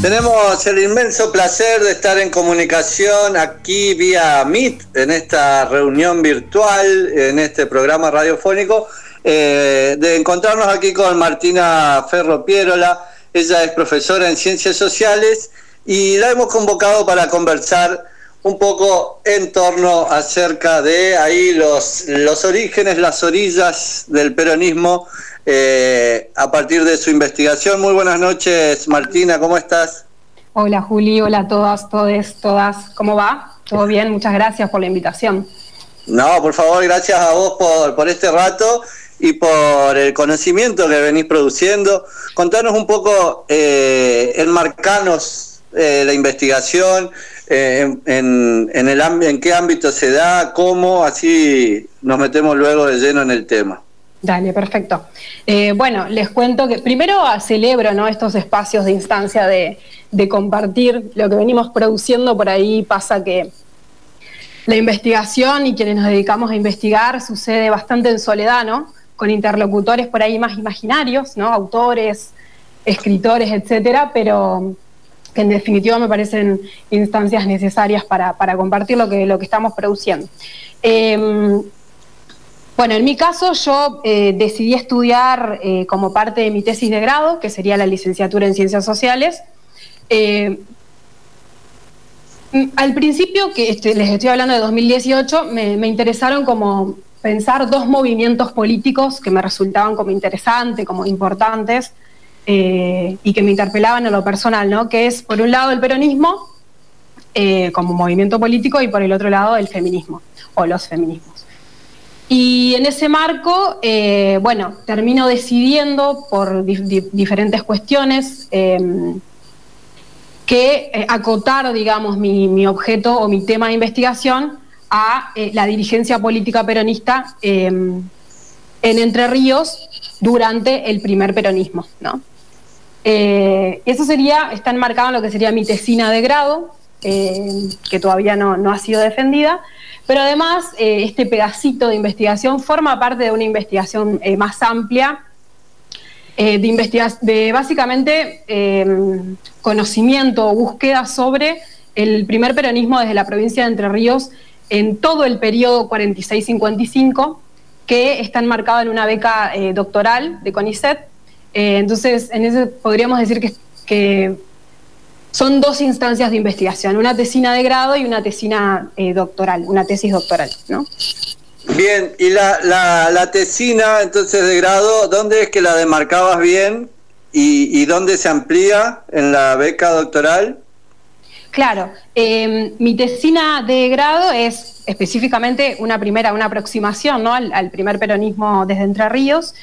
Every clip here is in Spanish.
Tenemos el inmenso placer de estar en comunicación aquí vía Meet, en esta reunión virtual, en este programa radiofónico, eh, de encontrarnos aquí con Martina Ferro Pierola. Ella es profesora en Ciencias Sociales y la hemos convocado para conversar un poco en torno acerca de ahí los, los orígenes, las orillas del peronismo eh, a partir de su investigación. Muy buenas noches, Martina, ¿cómo estás? Hola, Juli, hola a todas, todes, todas. ¿Cómo va? ¿Todo bien? Muchas gracias por la invitación. No, por favor, gracias a vos por, por este rato y por el conocimiento que venís produciendo. Contanos un poco, eh, enmarcanos eh, la investigación, eh, en, en, el, en qué ámbito se da, cómo, así nos metemos luego de lleno en el tema. Dale, perfecto. Eh, bueno, les cuento que primero celebro ¿no? estos espacios de instancia de, compartir lo que venimos produciendo. Por ahí pasa que la investigación y quienes nos dedicamos a investigar sucede bastante en soledad, ¿no? Con interlocutores por ahí más imaginarios, ¿no? Autores, escritores, etcétera, pero que en definitiva me parecen instancias necesarias para, compartir lo que, lo que estamos produciendo. Eh, bueno, en mi caso yo eh, decidí estudiar eh, como parte de mi tesis de grado, que sería la licenciatura en Ciencias Sociales. Eh, al principio, que este, les estoy hablando de 2018, me, me, interesaron como pensar dos movimientos políticos que me resultaban como interesantes, como importantes, y que me interpelaban en lo personal, ¿no? Que es, por un lado, el peronismo como movimiento político y por el otro lado, el feminismo o los feminismos. Y en ese marco, eh, bueno, termino decidiendo por diferentes cuestiones em, que eh, acotar, digamos, mi, objeto o mi tema de investigación a eh, la dirigencia política peronista em, en Entre Ríos durante el primer peronismo, ¿no? eso sería, está enmarcado en lo que sería mi tesina de grado, que todavía no, no ha sido defendida, pero además, eh, este pedacito de investigación forma parte de una investigación eh, más amplia, eh, de, de básicamente em, conocimiento o búsqueda sobre el primer peronismo desde la provincia de Entre Ríos en todo el periodo 46-55, que está enmarcado en una beca doctoral de CONICET. entonces, en ese podríamos decir que son dos instancias de investigación, una tesina de grado y una tesina eh, doctoral, una tesis doctoral, ¿no? Bien, y la, la, tesina entonces de grado, ¿dónde es que la demarcabas bien y, dónde se amplía en la beca doctoral? Claro, em, mi tesina de grado es específicamente una primera, una aproximación ¿no? al, primer peronismo desde Entre Ríos.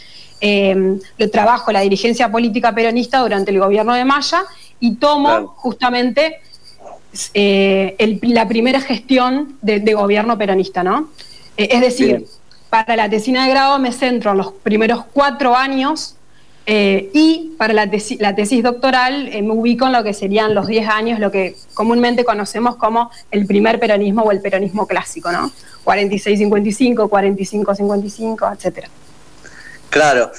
Eh, trabajo la dirigencia política peronista durante el gobierno de Maya y tomo justamente eh, la primera gestión de, gobierno peronista, ¿no? Eh, es decir, para la tesina de grado me centro en los primeros cuatro años eh, y para la, la tesis doctoral me ubico en lo que serían los diez años, lo que comúnmente conocemos como el primer peronismo o el peronismo clásico, ¿no? 46-55, 45-55, etcétera. Claro.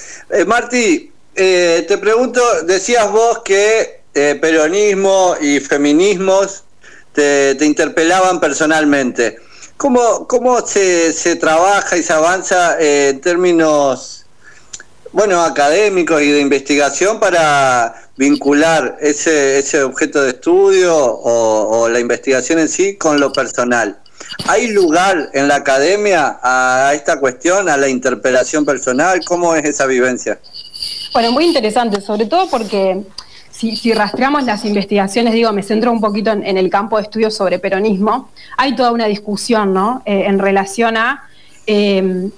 Marti, te pregunto, decías vos que eh, peronismo y feminismos te, interpelaban personalmente. ¿Cómo, cómo se, se, trabaja y se avanza eh, en términos bueno, académicos y de investigación para vincular ese, ese objeto de estudio o, o la investigación en sí con lo personal? ¿Hay lugar en la academia a esta cuestión, a la interpelación personal? ¿Cómo es esa vivencia? Bueno, muy interesante, sobre todo porque si, rastreamos las investigaciones, digo, me centro un poquito en, el campo de estudios sobre peronismo, hay toda una discusión, ¿no? Eh, en relación a eh,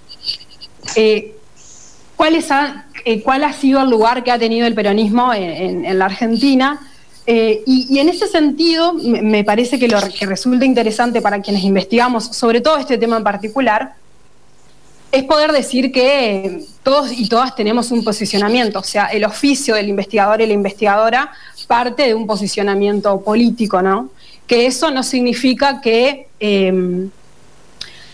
eh, cuál, ha, sido el lugar que ha tenido el peronismo en, la Argentina. Y, en ese sentido, me, parece que lo que resulta interesante para quienes investigamos, sobre todo este tema en particular, es poder decir que todos y todas tenemos un posicionamiento, o sea, el oficio del investigador y la investigadora parte de un posicionamiento político, ¿no? Que eso no significa que em,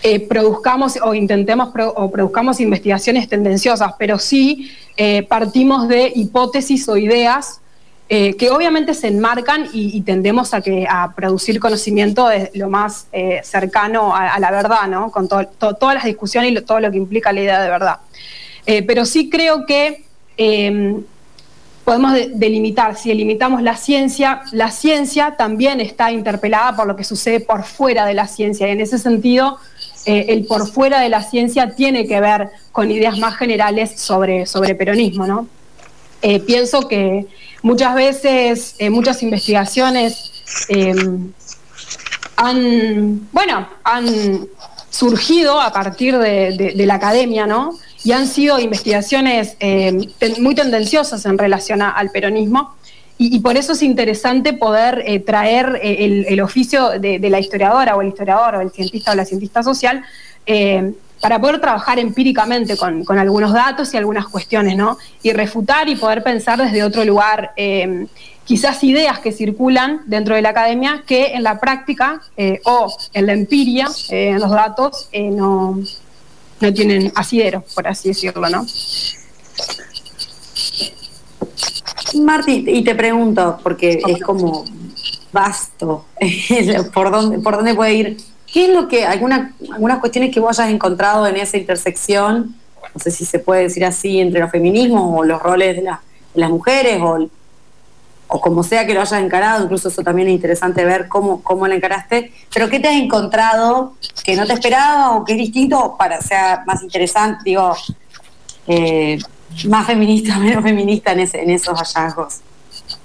eh, produzcamos o intentemos o produzcamos investigaciones tendenciosas, pero sí eh, partimos de hipótesis o ideas eh, que obviamente se enmarcan y, tendemos a, que, a producir conocimiento de lo más eh, cercano a, la verdad, ¿no? Con todas las discusiones y todo lo que implica la idea de verdad. Eh, pero sí creo que em, podemos delimitar, si delimitamos la ciencia, la ciencia también está interpelada por lo que sucede por fuera de la ciencia y en ese sentido el por fuera de la ciencia tiene que ver con ideas más generales sobre, sobre peronismo, ¿no? Pienso que Muchas veces, eh, muchas investigaciones em, han, bueno, han surgido a partir de, la academia, ¿no? Y han sido investigaciones em, muy tendenciosas en relación al peronismo. Y, por eso es interesante poder eh, traer eh, el, oficio de, de, la historiadora o el historiador o el cientista o la cientista social em, para poder trabajar empíricamente con, algunos datos y algunas cuestiones, ¿no? Y refutar y poder pensar desde otro lugar, eh, quizás ideas que circulan dentro de la academia que en la práctica eh, o en la empiria, eh, en los datos, no, no tienen asidero, por así decirlo, ¿no? Marti, y te pregunto, porque es como vasto, ¿por dónde, por dónde puede ir ¿Qué es lo que, alguna, algunas cuestiones que vos hayas encontrado en esa intersección, no sé si se puede decir así, entre los feminismos o los roles de, las mujeres o, o como sea que lo hayas encarado, incluso eso también es interesante ver cómo, cómo lo encaraste, pero ¿qué te has encontrado que no te esperaba o que es distinto para sea más interesante, digo, eh, más feminista, menos feminista en, en esos hallazgos?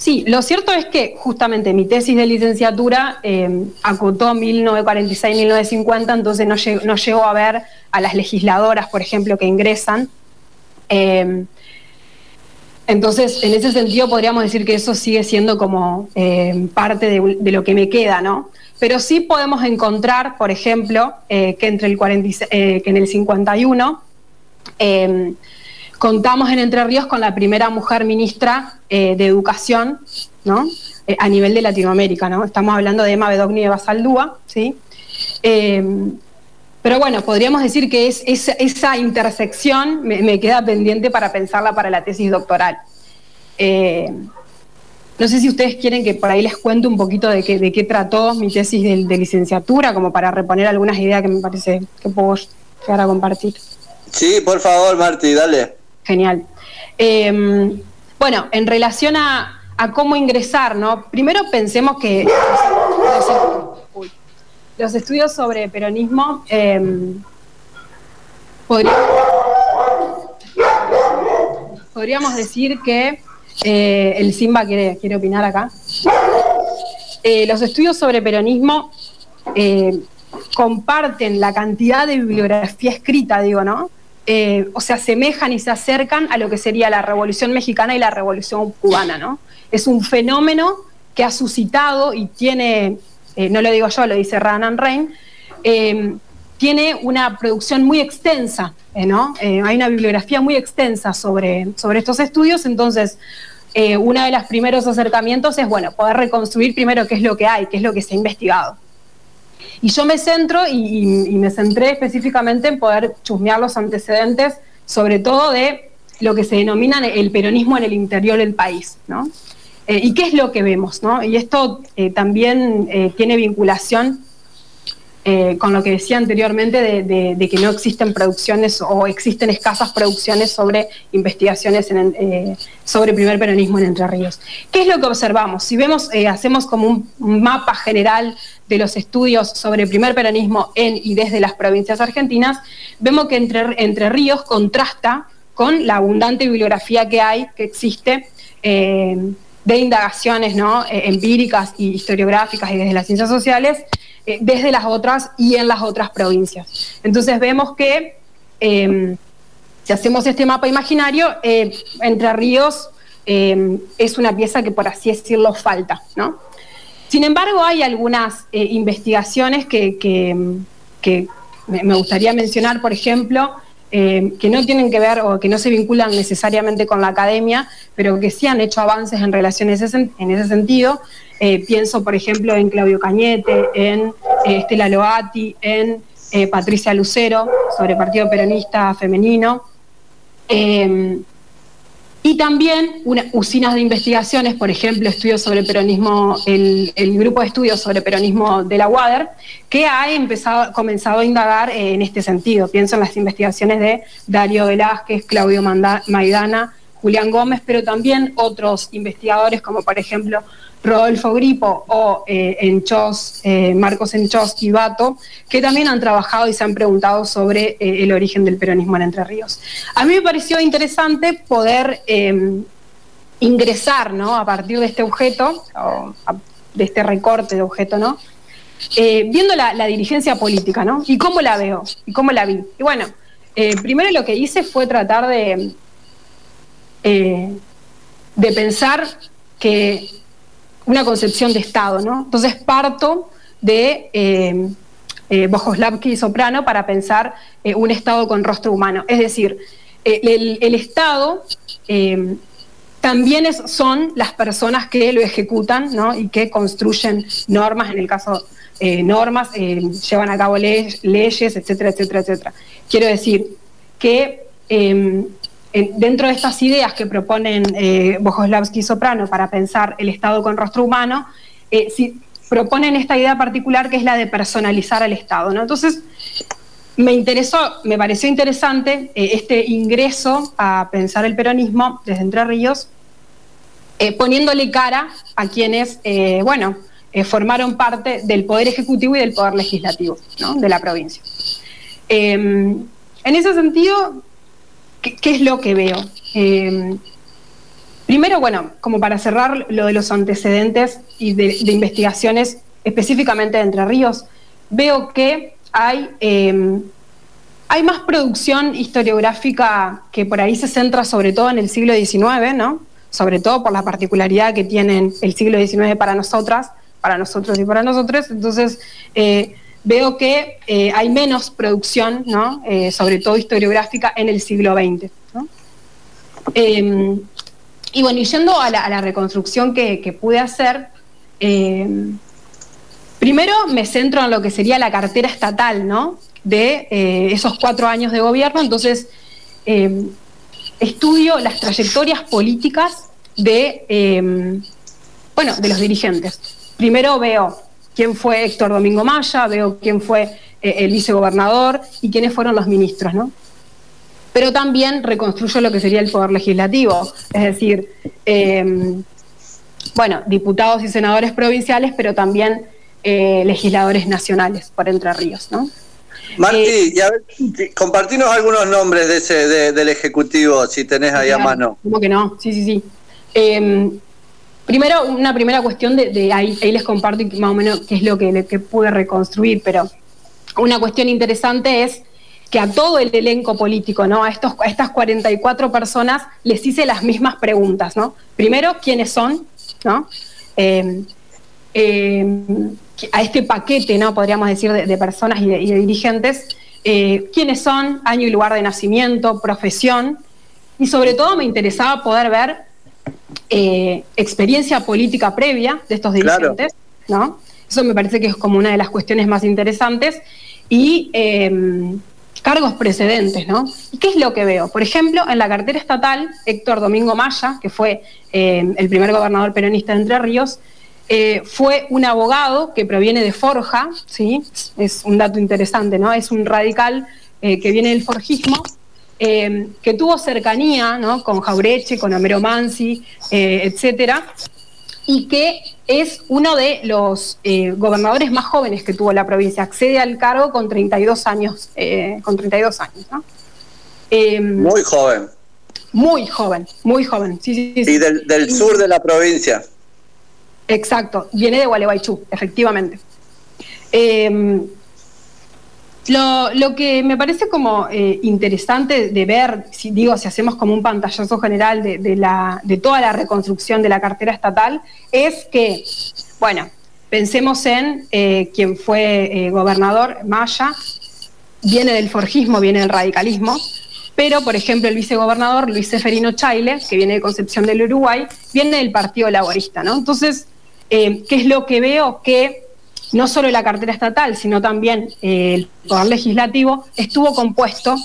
Sí, lo cierto es que justamente mi tesis de licenciatura eh, acotó 1946-1950, entonces no, llegó, a ver a las legisladoras, por ejemplo, que ingresan. Eh, entonces, en ese sentido podríamos decir que eso sigue siendo como eh, parte de, lo que me queda, ¿no? Pero sí podemos encontrar, por ejemplo, que entre el que en el 51 contamos en Entre Ríos con la primera mujer ministra eh, de Educación, ¿no? Eh, a nivel de Latinoamérica, ¿no? Estamos hablando de Emma Bedogni de Basaldúa, ¿sí? Eh, pero bueno, podríamos decir que es, esa intersección me, queda pendiente para pensarla para la tesis doctoral. no sé si ustedes quieren que por ahí les cuente un poquito de qué, de qué trató mi tesis de, de, licenciatura, como para reponer algunas ideas que me parece que puedo llegar a compartir. Sí, por favor, Marti, dale. Genial. Em, bueno, en relación a, cómo ingresar, ¿no? Primero pensemos que los, estudios sobre peronismo em, podríamos, decir que eh, el Simba quiere, quiere opinar acá. Eh, los estudios sobre peronismo eh, comparten la cantidad de bibliografía escrita, digo, ¿no? Eh, o se asemejan y se acercan a lo que sería la Revolución Mexicana y la Revolución Cubana, ¿no? Es un fenómeno que ha suscitado y tiene, eh, no lo digo yo, lo dice Ranan Rein, eh, tiene una producción muy extensa, ¿no? hay una bibliografía muy extensa sobre, sobre estos estudios, entonces uno de los primeros acercamientos es, bueno, poder reconstruir primero qué es lo que hay, qué es lo que se ha investigado. Y yo me centro y, me centré específicamente en poder chusmear los antecedentes, sobre todo de lo que se denomina el peronismo en el interior del país, ¿no? Eh, ¿Y qué es lo que vemos? ¿no? Y esto eh, también eh, tiene vinculación eh, con lo que decía anteriormente de, que no existen producciones o existen escasas producciones sobre investigaciones eh, sobre primer peronismo en Entre Ríos. ¿Qué es lo que observamos? Si vemos, eh, hacemos como un mapa general de los estudios sobre primer peronismo en y desde las provincias argentinas, vemos que Entre, Entre Ríos contrasta con la abundante bibliografía que hay, que existe de indagaciones ¿no? empíricas y historiográficas y desde las ciencias sociales, eh, desde las otras y en las otras provincias. Entonces vemos que em, si hacemos este mapa imaginario, eh, Entre Ríos em, es una pieza que por así decirlo falta. Sin embargo, hay algunas eh, investigaciones que, que, me gustaría mencionar, por ejemplo, que no tienen que ver o que no se vinculan necesariamente con la academia, pero que sí han hecho avances en relación en ese sentido, eh, pienso, por ejemplo, en Claudio Cañete, en eh, Estela Loati, en eh, Patricia Lucero, sobre Partido Peronista Femenino. Em, y también usinas de investigaciones, por ejemplo, estudios sobre peronismo, el, grupo de estudios sobre peronismo de la UADER, que ha empezado, comenzado a indagar en este sentido. Pienso en las investigaciones de Darío Velázquez, Claudio Maidana, Julián Gómez, pero también otros investigadores como por ejemplo Rodolfo Gripo o eh, eh, Marcos Enchos y Bato, que también han trabajado y se han preguntado sobre eh, el origen del peronismo en Entre Ríos. A mí me pareció interesante poder em, ingresar ¿no? a partir de este objeto, de este recorte de objeto, ¿no? viendo la, la, dirigencia política, ¿no? Y cómo la veo, y cómo la vi. Y bueno, primero lo que hice fue tratar de, de pensar que una concepción de Estado, ¿no? Entonces parto de eh, eh y Soprano para pensar eh, un Estado con rostro humano. Es decir, eh, el, Estado también son las personas que lo ejecutan ¿no? y que construyen normas, en el caso normas, llevan a cabo leyes, etcétera, etcétera, etcétera. Quiero decir que dentro de estas ideas que proponen eh, y Soprano para pensar el Estado con rostro humano, eh, proponen esta idea particular que es la de personalizar al Estado. Entonces, me interesó, me pareció interesante eh, este ingreso a pensar el peronismo desde Entre Ríos, eh, poniéndole cara a quienes, bueno, formaron parte del Poder Ejecutivo y del Poder Legislativo de la provincia. en ese sentido, ¿Qué, es lo que veo? Eh, primero, bueno, como para cerrar lo de los antecedentes y de, investigaciones específicamente de Entre Ríos, veo que hay, eh, hay más producción historiográfica que por ahí se centra sobre todo en el siglo XIX, ¿no? Sobre todo por la particularidad que tiene el siglo XIX para nosotras, para nosotros y para nosotros. Entonces, eh, veo que eh, hay menos producción, ¿no? Eh, sobre todo historiográfica, en el siglo XX. Em, y bueno, y yendo a la, reconstrucción que, pude hacer, em, primero me centro en lo que sería la cartera estatal, ¿no? De eh, esos cuatro años de gobierno, entonces em, estudio las trayectorias políticas de, bueno, de los dirigentes. Primero veo quién fue Héctor Domingo Maya, veo quién fue eh, el vicegobernador y quiénes fueron los ministros, ¿no? Pero también reconstruyo lo que sería el poder legislativo, es decir, em, bueno, diputados y senadores provinciales, pero también eh, legisladores nacionales por Entre Ríos, ¿no? Marti, eh, compartinos algunos nombres de ese del ejecutivo, si tenés ahí a mano. ¿Cómo que no? Sí, sí, sí. Em, Primero, una primera cuestión de, ahí, les comparto más o menos qué es lo que, pude reconstruir, pero una cuestión interesante es que a todo el elenco político, ¿no? A, estos, a estas 44 personas les hice las mismas preguntas, ¿no? Primero, ¿quiénes son? ¿no? Eh, eh, a este paquete, ¿no? Podríamos decir, de, personas y de, dirigentes, eh, quiénes son, año y lugar de nacimiento, profesión, y sobre todo me interesaba poder ver eh, experiencia política previa de estos dirigentes, ¿no? Eso me parece que es como una de las cuestiones más interesantes. Y em, cargos precedentes, ¿no? ¿Y qué es lo que veo? Por ejemplo, en la cartera estatal, Héctor Domingo Maya, que fue em, el primer gobernador peronista de Entre Ríos, eh, fue un abogado que proviene de Forja, ¿sí? Es un dato interesante, ¿no? Es un radical eh, que viene del forjismo Em, que tuvo cercanía con Jaureche, con Homero Mansi, eh, etcétera, y que es uno de los eh, gobernadores más jóvenes que tuvo la provincia. Accede al cargo con 32 años. Eh, con 32 años em, muy joven. Muy joven, muy joven. Sí, Y del, sur de la provincia. Exacto, viene de Gualeguaychú, efectivamente. Em, lo, que me parece como eh, interesante de ver, si digo, si hacemos como un pantallazo general de, toda la reconstrucción de la cartera estatal, es que, bueno, pensemos en eh, quien fue eh, gobernador, Maya, viene del forjismo, viene del radicalismo, pero, por ejemplo, el vicegobernador Luis Seferino Chaile, que viene de Concepción del Uruguay, viene del Partido Laborista, ¿no? Entonces, ¿qué es lo que veo? Que no solo la cartera estatal, sino también eh, el Poder Legislativo, estuvo compuesto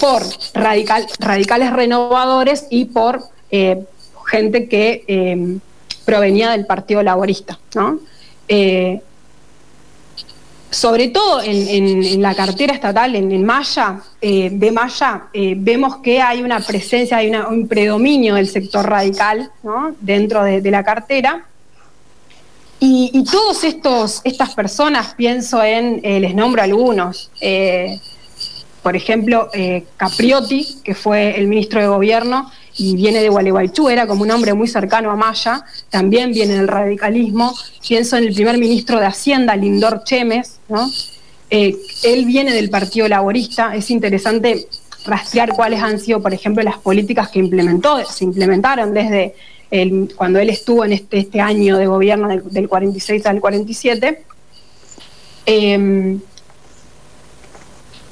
por radical, radicales renovadores y por gente que provenía del Partido Laborista. ¿no? sobre todo en, la cartera estatal, en, Maya, eh, de Maya, eh, vemos que hay una presencia, hay un predominio del sector radical dentro de, la cartera. Y, y todos estos, estas personas, pienso en, eh, les nombro algunos, por ejemplo, Capriotti, que fue el ministro de Gobierno, y viene de Gualeguaychú, era como un hombre muy cercano a Maya, también viene del radicalismo. Pienso en el primer ministro de Hacienda, Lindor Chemes, ¿no? Eh, él viene del Partido Laborista, es interesante rastrear cuáles han sido, por ejemplo, las políticas que implementó, se implementaron desde cuando él estuvo en este, este año de gobierno del, 46 al 47. Em,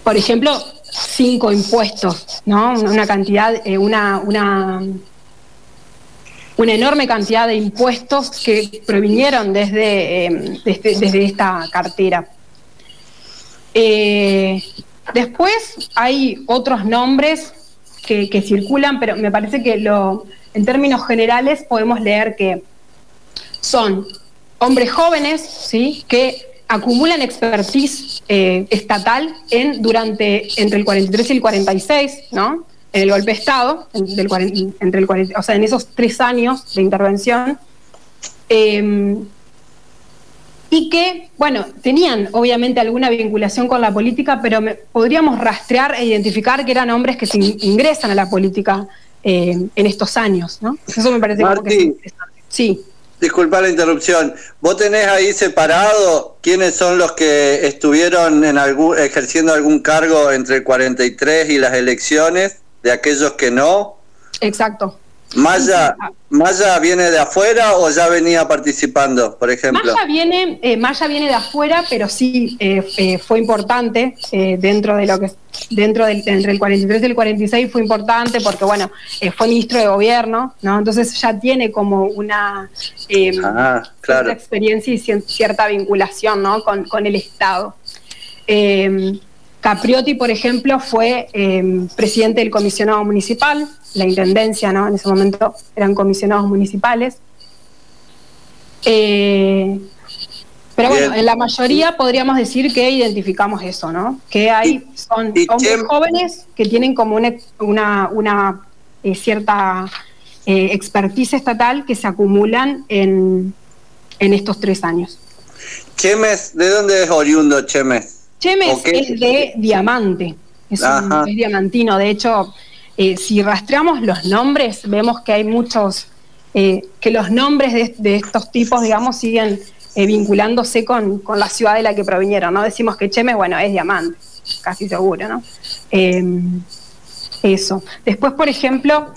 por ejemplo, cinco impuestos, ¿no? Una cantidad, eh, una, una, una, enorme cantidad de impuestos que provinieron desde, eh, desde, esta cartera. Eh, después hay otros nombres que, circulan, pero me parece que lo, en términos generales podemos leer que son hombres jóvenes, ¿sí? Que acumulan expertise eh, estatal en, durante, entre el 43 y el 46, ¿no? En el golpe de Estado, entre el, o sea, en esos tres años de intervención. Em, y que, bueno, tenían obviamente alguna vinculación con la política, pero podríamos rastrear e identificar que eran hombres que se ingresan a la política eh, en estos años, ¿no? Eso me parece como que es interesante. Sí. Disculpa la interrupción. ¿Vos tenés ahí separado quiénes son los que estuvieron en algún, ejerciendo algún cargo entre el 43 y las elecciones, de aquellos que no? Exacto. Maya, ¿Maya viene de afuera o ya venía participando, por ejemplo? Maya viene, eh, Maya viene de afuera, pero sí eh, eh, fue importante dentro de lo que dentro del entre el 43 y el 46 fue importante porque bueno fue ministro de gobierno, ¿no? Entonces ya tiene como una ah, experiencia y cierta vinculación, ¿no? Con, con el Estado. Capriotti, por ejemplo, fue presidente del comisionado municipal la intendencia, ¿no? En ese momento eran comisionados municipales. Eh, pero bueno, en la mayoría podríamos decir que identificamos eso, ¿no? Que hay, son hombres jóvenes que tienen como una, una, eh, cierta eh, expertise estatal que se acumulan en, estos tres años. Chemes, ¿de dónde es oriundo Chemes? Chemes es de diamante, es, un, es diamantino, de hecho eh, si rastreamos los nombres, vemos que hay muchos, eh, que los nombres de, estos tipos, digamos, siguen eh, vinculándose con, la ciudad de la que provinieron, ¿no? Decimos que Cheme, bueno, es diamante, casi seguro, ¿no? eso. Después, por ejemplo,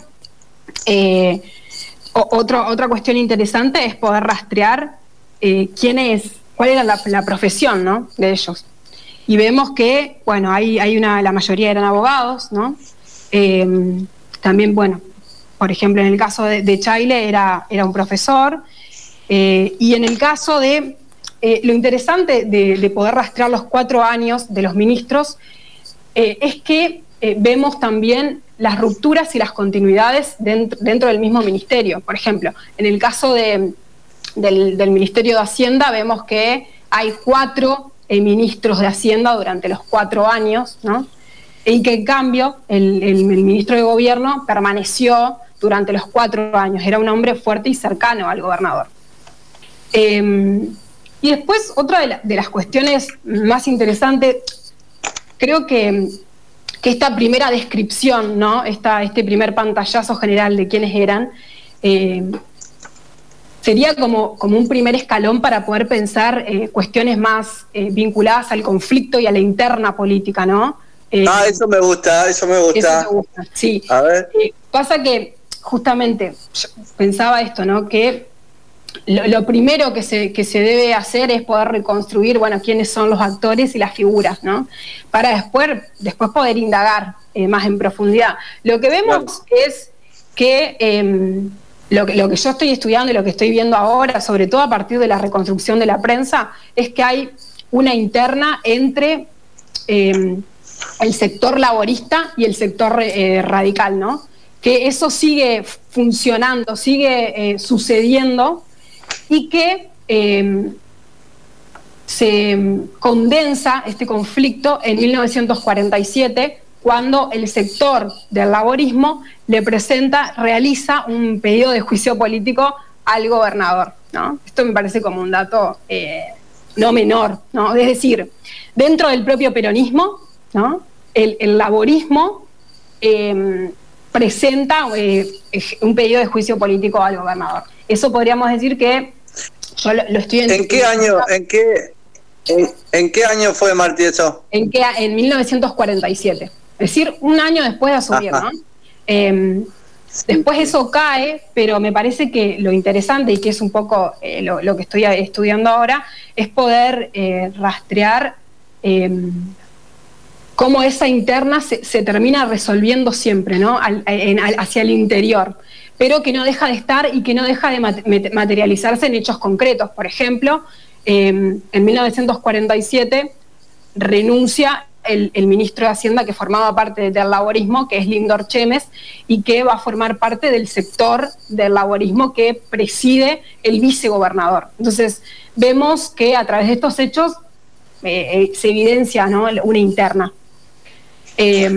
otra cuestión interesante es poder rastrear quién es, cuál era la, profesión, ¿no? De ellos. Y vemos que, bueno, hay, hay una, la mayoría eran abogados, ¿no? Eh, también, bueno, por ejemplo, en el caso de, de Chaile era, era un profesor. Eh, y en el caso de eh, lo interesante de, poder rastrear los cuatro años de los ministros es que vemos también las rupturas y las continuidades dentro, del mismo ministerio. Por ejemplo, en el caso del, del, Ministerio de Hacienda vemos que hay cuatro ministros de Hacienda durante los cuatro años, ¿no? y que en cambio el, ministro de Gobierno permaneció durante los cuatro años. Era un hombre fuerte y cercano al gobernador. Em, y después, otra de, las cuestiones más interesantes, creo que, esta primera descripción, ¿no? este primer pantallazo general de quiénes eran, em, sería como, como un primer escalón para poder pensar eh, cuestiones más eh, vinculadas al conflicto y a la interna política, ¿no? Eh, ah, eso me gusta, eso me gusta. sí. A ver. Pasa que justamente pensaba esto, ¿no? Que lo, primero que se, que se debe hacer es poder reconstruir, bueno, quiénes son los actores y las figuras, ¿no? Para después, después poder indagar más en profundidad. Lo que vemos es que em, lo que, lo que yo estoy estudiando y lo que estoy viendo ahora, sobre todo a partir de la reconstrucción de la prensa, es que hay una interna entre em, el sector laborista y el sector eh, radical, ¿no? Que eso sigue funcionando, sigue eh, sucediendo y que se condensa este conflicto en 1947 cuando el sector del laborismo le presenta, realiza un pedido de juicio político al gobernador. ¿no? Esto me parece como un dato eh, no menor. ¿no? Es decir, dentro del propio peronismo, ¿no? el, laborismo em, presenta eh, un pedido de juicio político al gobernador. Eso podríamos decir que yo lo, estoy ¿En qué año? ¿En qué, en, qué año fue Martí eso? En, qué, en 1947. Es decir, un año después de asumir, ¿no? Em, después eso cae, pero me parece que lo interesante y que es un poco eh, lo, que estoy estudiando ahora es poder eh, rastrear em, cómo esa interna se, termina resolviendo siempre, ¿no? hacia el interior, pero que no deja de estar y que no deja de materializarse en hechos concretos. Por ejemplo, em, en 1947 renuncia el, ministro de Hacienda que formaba parte del laborismo, que es Lindor Chemes, y que va a formar parte del sector del laborismo que preside el vicegobernador. Entonces, vemos que a través de estos hechos eh, eh, se evidencia una interna. Eh,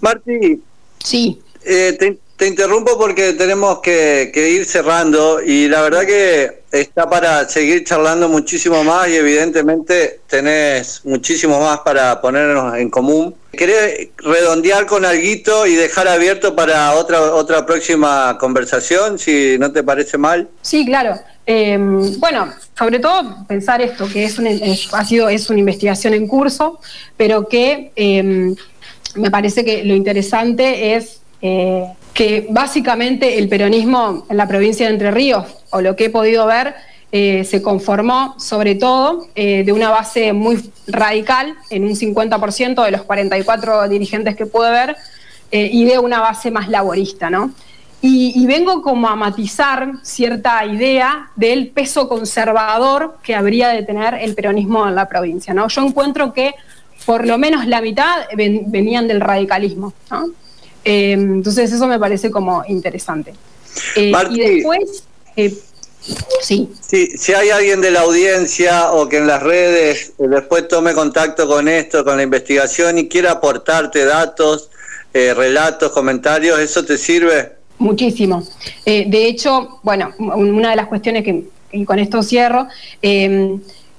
Marti, sí. Eh, te, interrumpo porque tenemos que, ir cerrando y la verdad que está para seguir charlando muchísimo más y evidentemente tenés muchísimo más para ponernos en común. ¿Querés redondear con algo y dejar abierto para otra próxima conversación, si no te parece mal? Sí, claro. Em, bueno, sobre todo pensar esto, que es, ha sido, es una investigación en curso, pero que em, me parece que lo interesante es eh, que básicamente el peronismo en la provincia de Entre Ríos, o lo que he podido ver, eh, se conformó sobre todo eh, de una base muy radical, en un 50% de los 44 dirigentes que pude ver, y de una base más laborista, ¿no? Y, vengo como a matizar cierta idea del peso conservador que habría de tener el peronismo en la provincia, ¿no? Yo encuentro que por lo menos la mitad venían del radicalismo. Eh, entonces eso me parece como interesante. Eh, y después, eh, sí. Si hay alguien de la audiencia o que en las redes después tome contacto con esto, con la investigación y quiera aportarte datos, relatos, comentarios, ¿eso te sirve? Muchísimo. de hecho, bueno, una de las cuestiones que, y con esto cierro,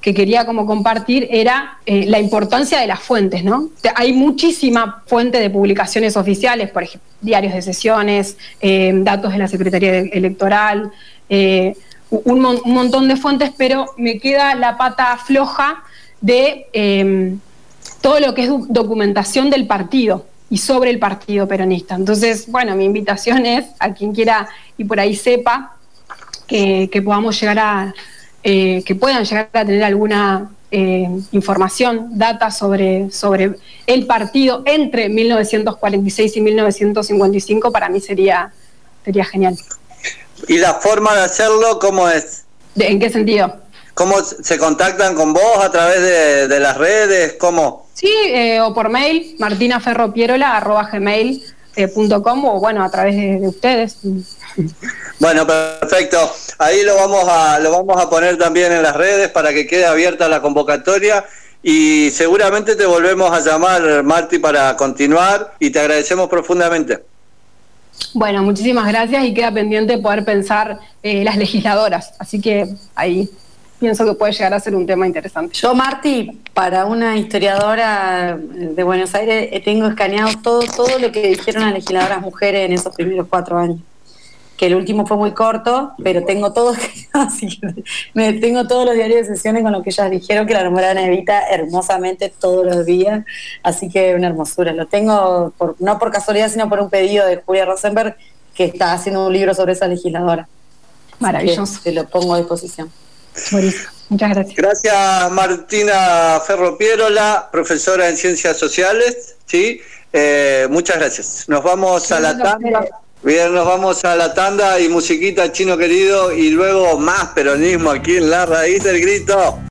que quería como compartir era eh, la importancia de las fuentes, ¿no? Hay muchísima fuente de publicaciones oficiales, por ejemplo, diarios de sesiones, eh, datos de la Secretaría Electoral, eh, un, montón de fuentes, pero me queda la pata floja de em, todo lo que es documentación del partido y sobre el partido peronista. Entonces, bueno, mi invitación es a quien quiera y por ahí sepa que podamos llegar a eh, que puedan llegar a tener alguna eh, información, data sobre, sobre el partido entre 1946 y 1955, para mí sería, sería genial. ¿Y la forma de hacerlo cómo es? ¿En qué sentido? ¿Cómo se contactan con vos a través de, las redes? ¿Cómo? Sí, eh, o por mail, martinaferropierola.gmail.com o bueno, a través de ustedes. Bueno, perfecto. Ahí lo vamos a lo vamos a poner también en las redes para que quede abierta la convocatoria y seguramente te volvemos a llamar, Marti, para continuar y te agradecemos profundamente. Bueno, muchísimas gracias y queda pendiente poder pensar eh, las legisladoras, así que ahí pienso que puede llegar a ser un tema interesante. Yo, Marti, para una historiadora de Buenos Aires, eh, tengo escaneado todo, todo lo que dijeron las legisladoras mujeres en esos primeros cuatro años que el último fue muy corto, pero tengo todo, así me, tengo todos los diarios de sesiones con lo que ellas dijeron que la nombraron Evita hermosamente todos los días, así que una hermosura. Lo tengo por, no por casualidad, sino por un pedido de Julia Rosenberg, que está haciendo un libro sobre esa legisladora. Maravilloso. Te lo pongo a disposición. Muchas gracias. Gracias Martina Ferro Pierola, profesora en Ciencias Sociales. ¿sí? Eh, muchas gracias. Nos vamos a la tanda. Bien, nos vamos a la tanda y musiquita chino querido y luego más peronismo aquí en la raíz del grito.